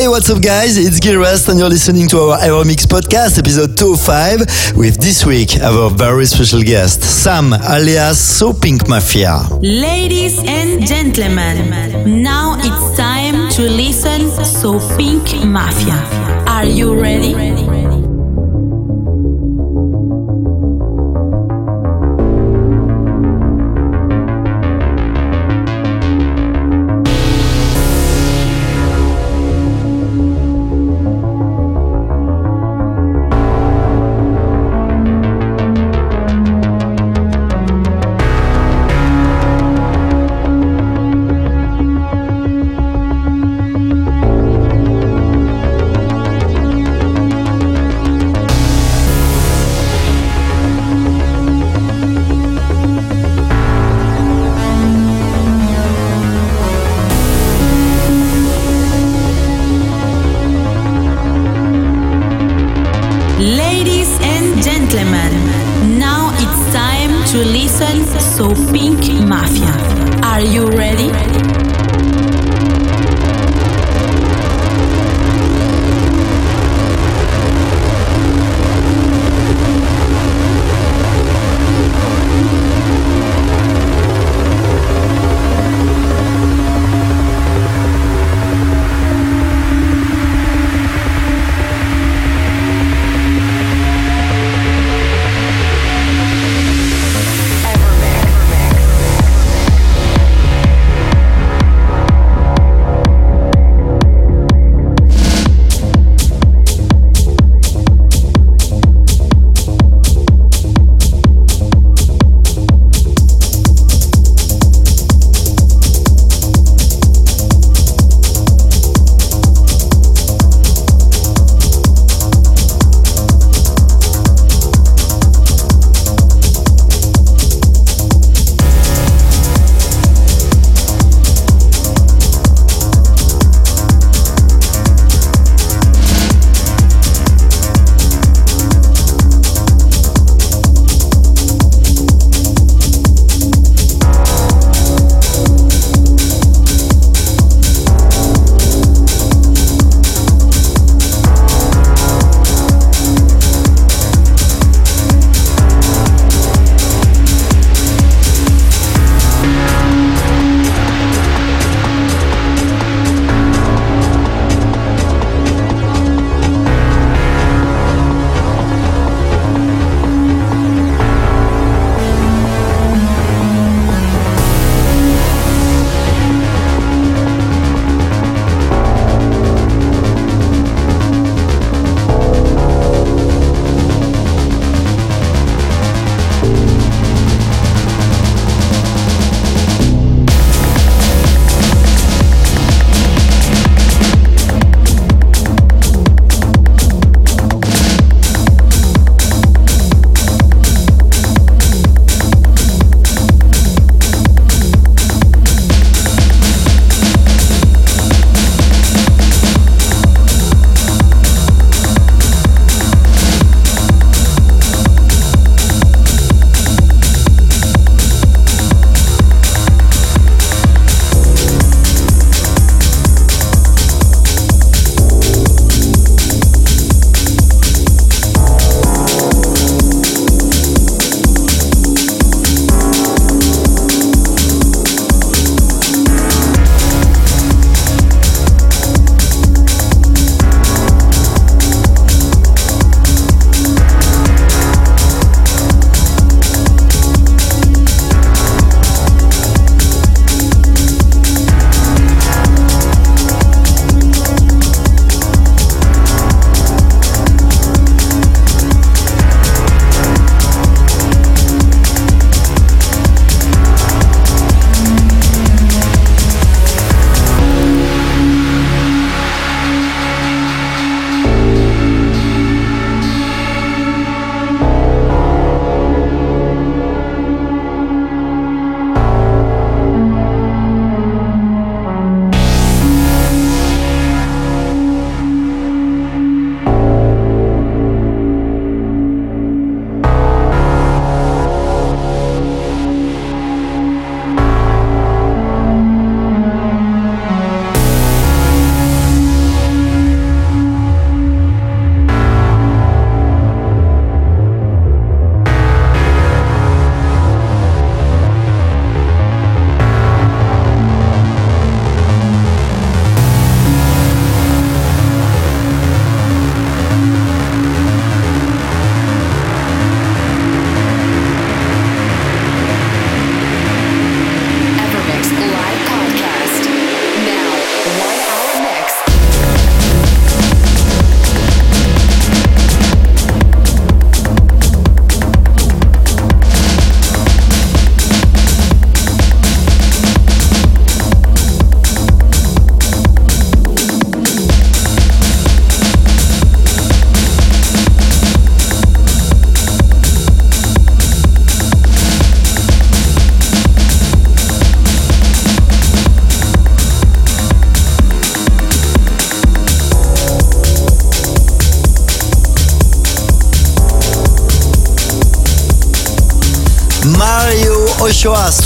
Hey, what's up, guys? It's Gil Everest, and you're listening to our Evermix podcast, episode 205, with this week our very special guest, Sam, alias So Pink Mafia. Ladies and gentlemen, now it's time to listen So Pink Mafia. Are you ready?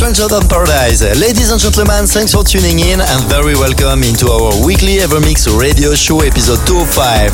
Stranger Than Paradise. Ladies and gentlemen, thanks for tuning in and very welcome into our weekly Evermix radio show episode 205.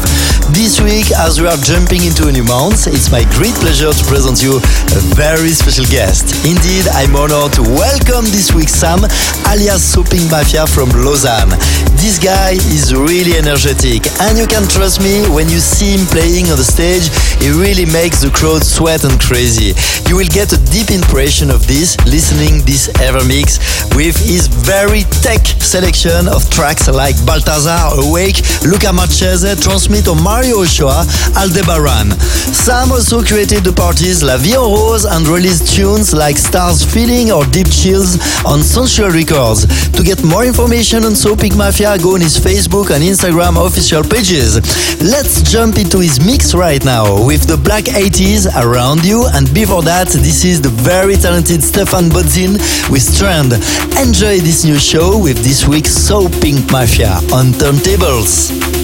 This week, as we are jumping into a new month, it's my great pleasure to present you a very special guest. Indeed, I'm honored to welcome this week Sam, alias So Pink Mafia from Lausanne. This guy is really energetic and you can trust me when you see him playing on the stage, he really makes the crowd sweat and crazy. You will get a deep impression of this listening this Evermix with his very tech selection of tracks like Baltazar, Awake, Luca Marchese, Transmit or Mario Ochoa, Aldebaran. Sam also created the parties La Vie en Rose and released tunes like Stars Feeling or Deep Chills on Sensual Records. To get more information on So Pink Mafia, go on his Facebook and Instagram official pages. Let's jump into his mix right now with the Black 80s around you and before that, this is the very talented Stephan Bodzin with Strand. Enjoy this new show with this week's So Pink Mafia on turntables.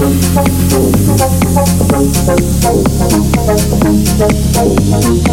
Thank you.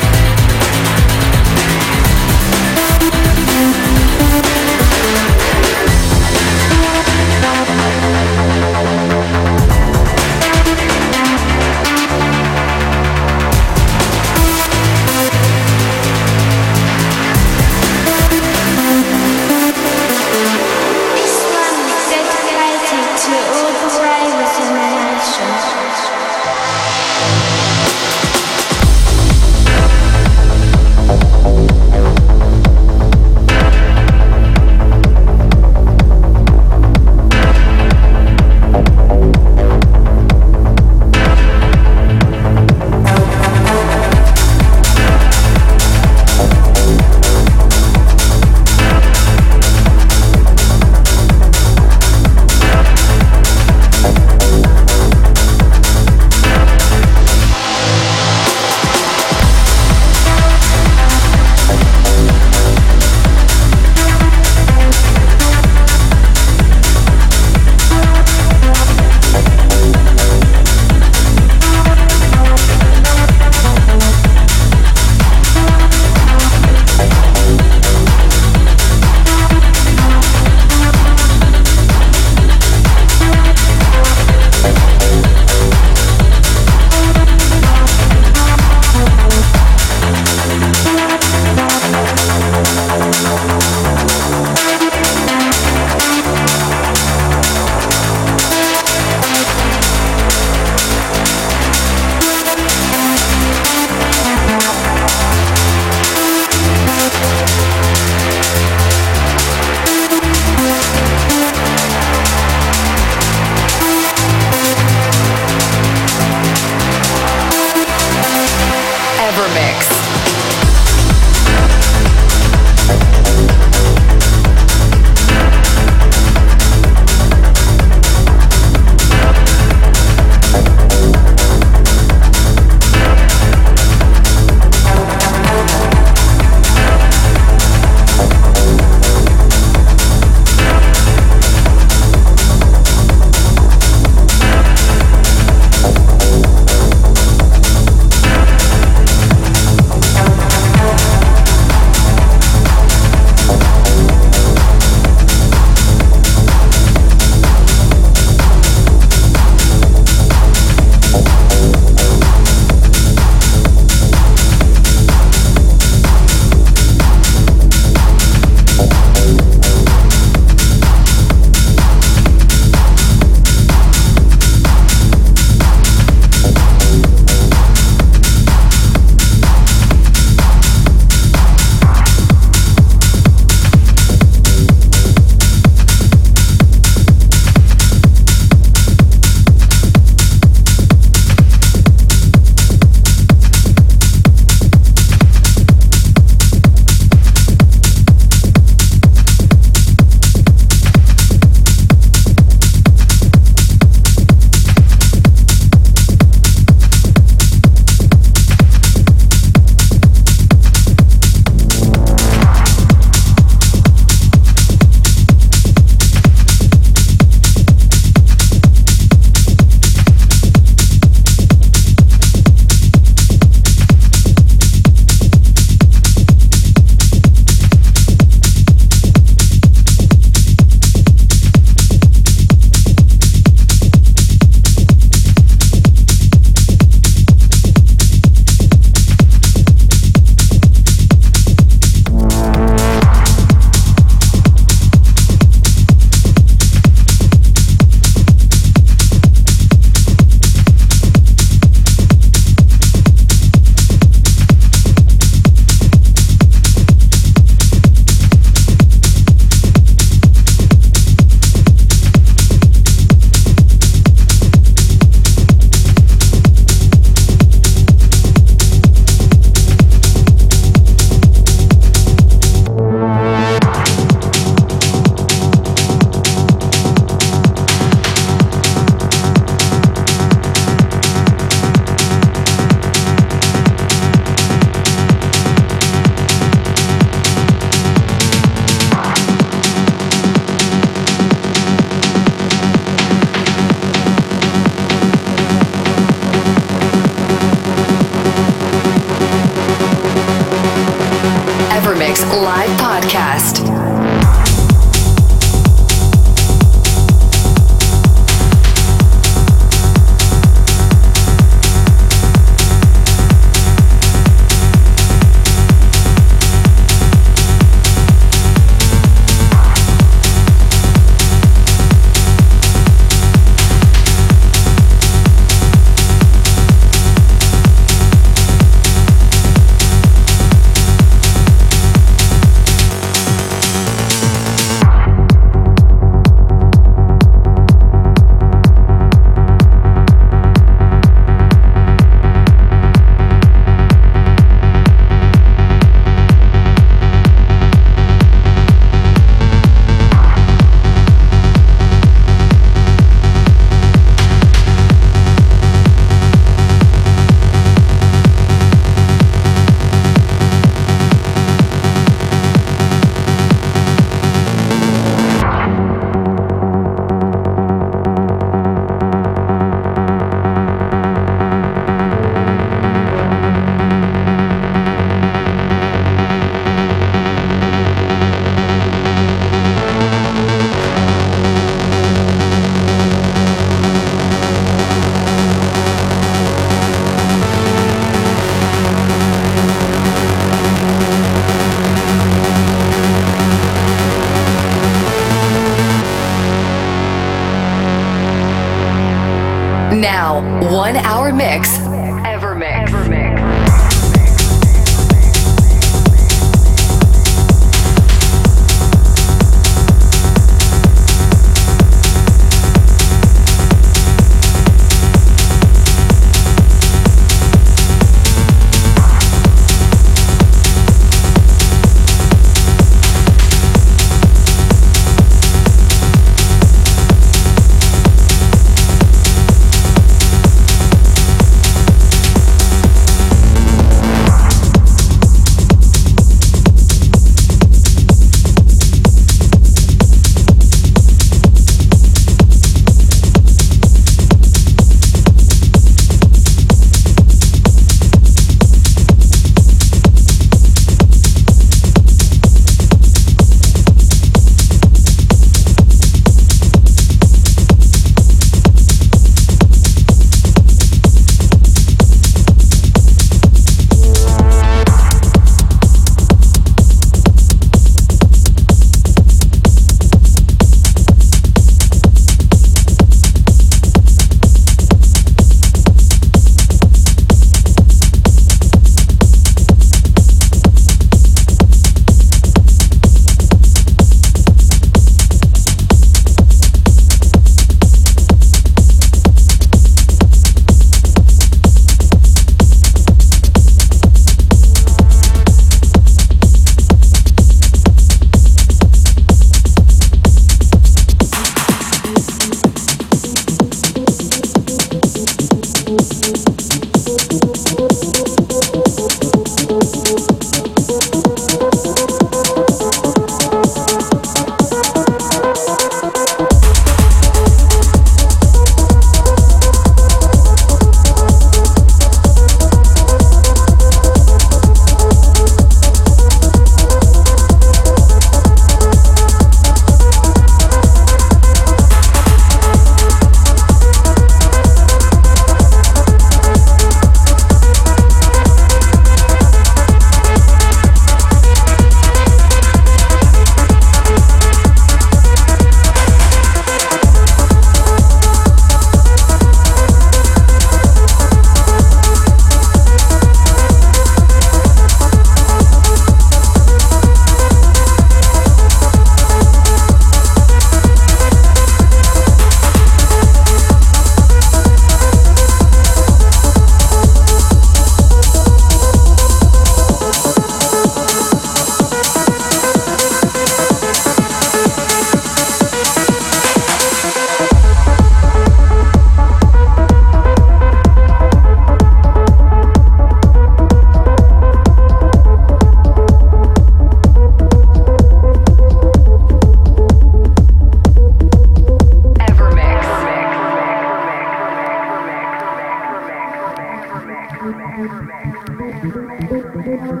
Thank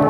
you.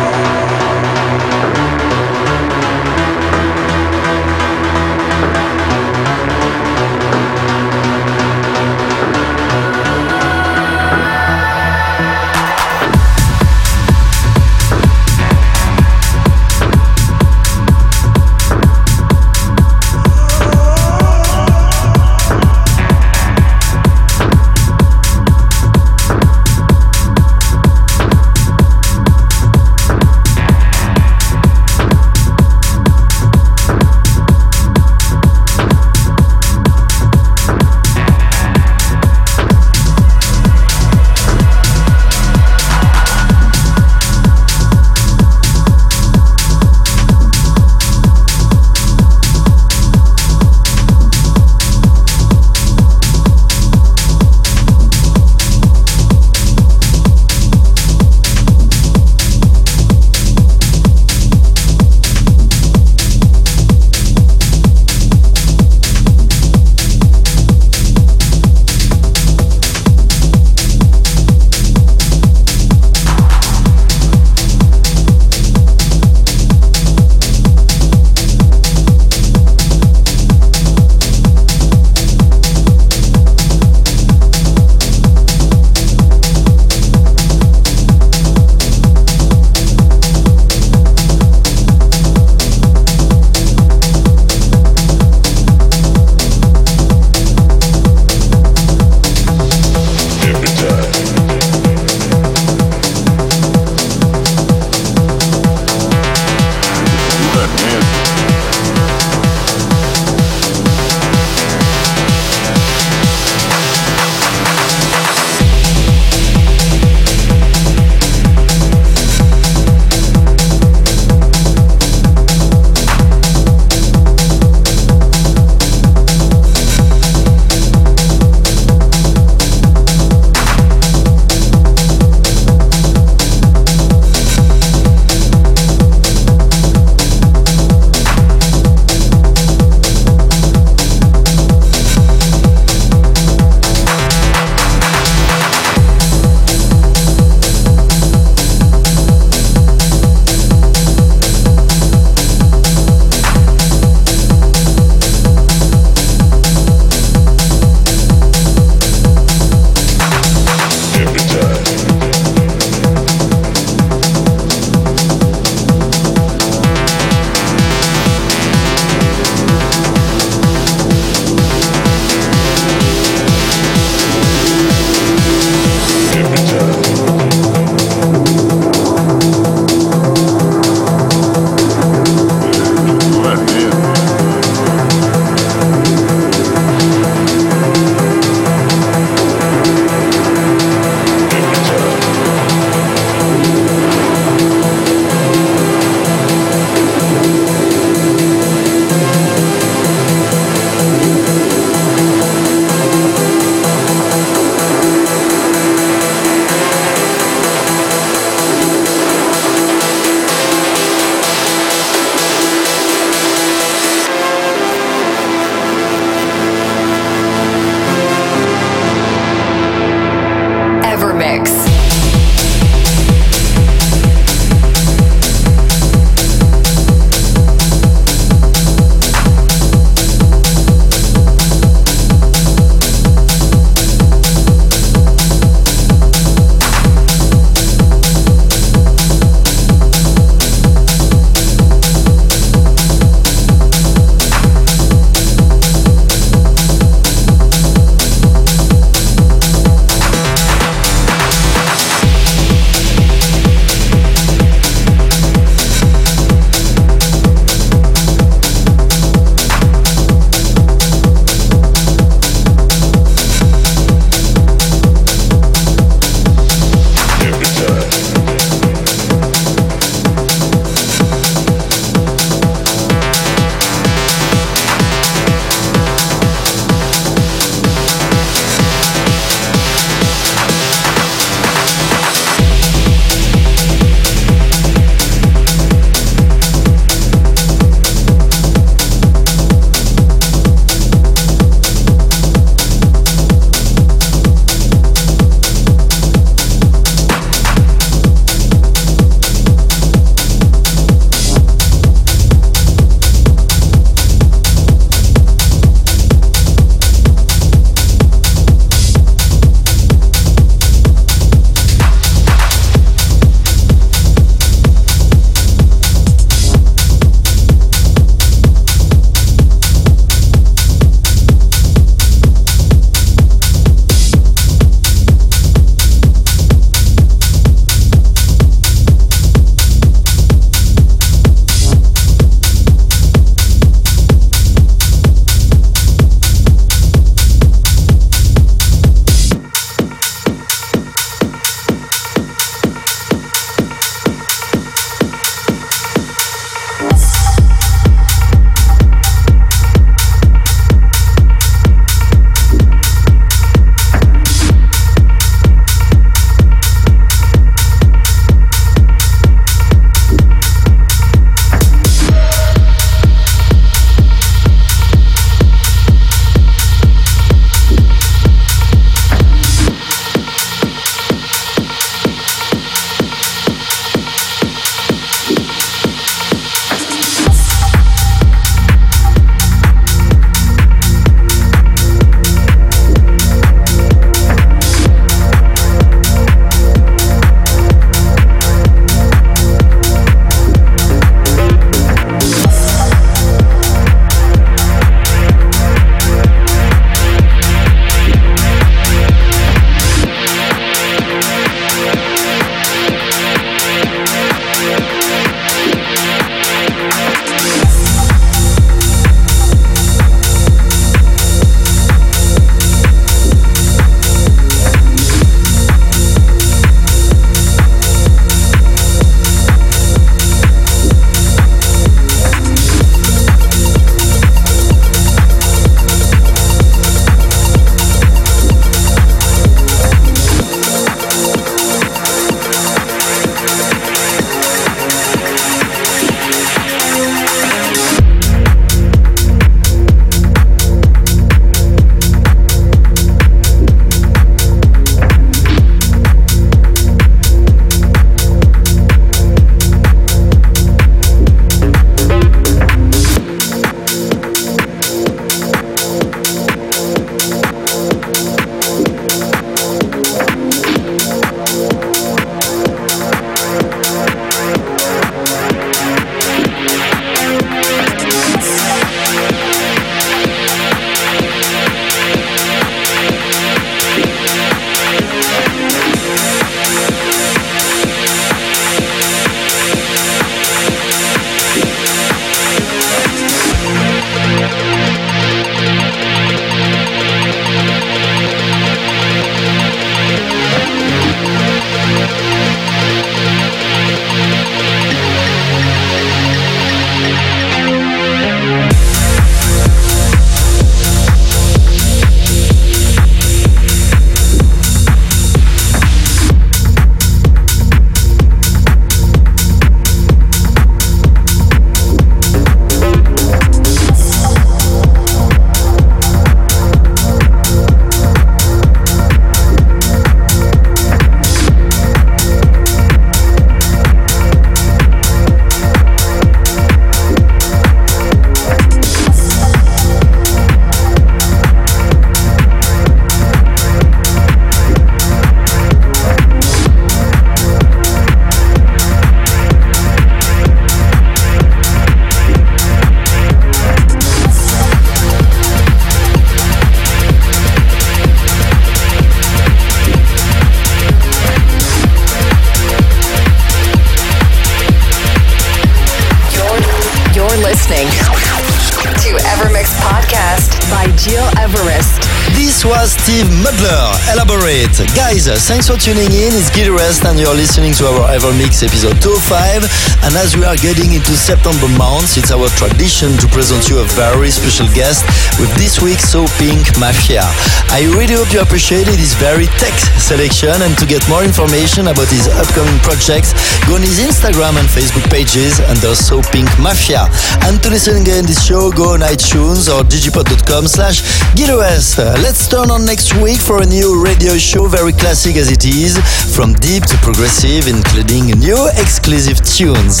Guys, uh, thanks for tuning in. It's Gil Everest and you're listening to our Evermix episode 205. And as we are getting into September months, it's our tradition to present you a very special guest with this week's So Pink Mafia. I really hope you appreciated his very tech selection and to get more information about his upcoming projects, go on his Instagram and Facebook pages under So Pink Mafia. And to listen again this show, go on iTunes or digipod.com slash Gil Everest. Uh, let's turn on next week for a new radio show, very classic as it is, from deep to progressive, including new exclusive tunes.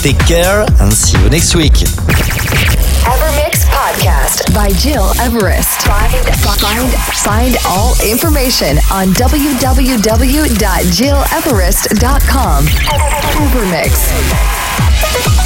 Take care and see you next week. Evermix Podcast by Gil Everest. Find, find, find all information on www.gileverest.com. Evermix.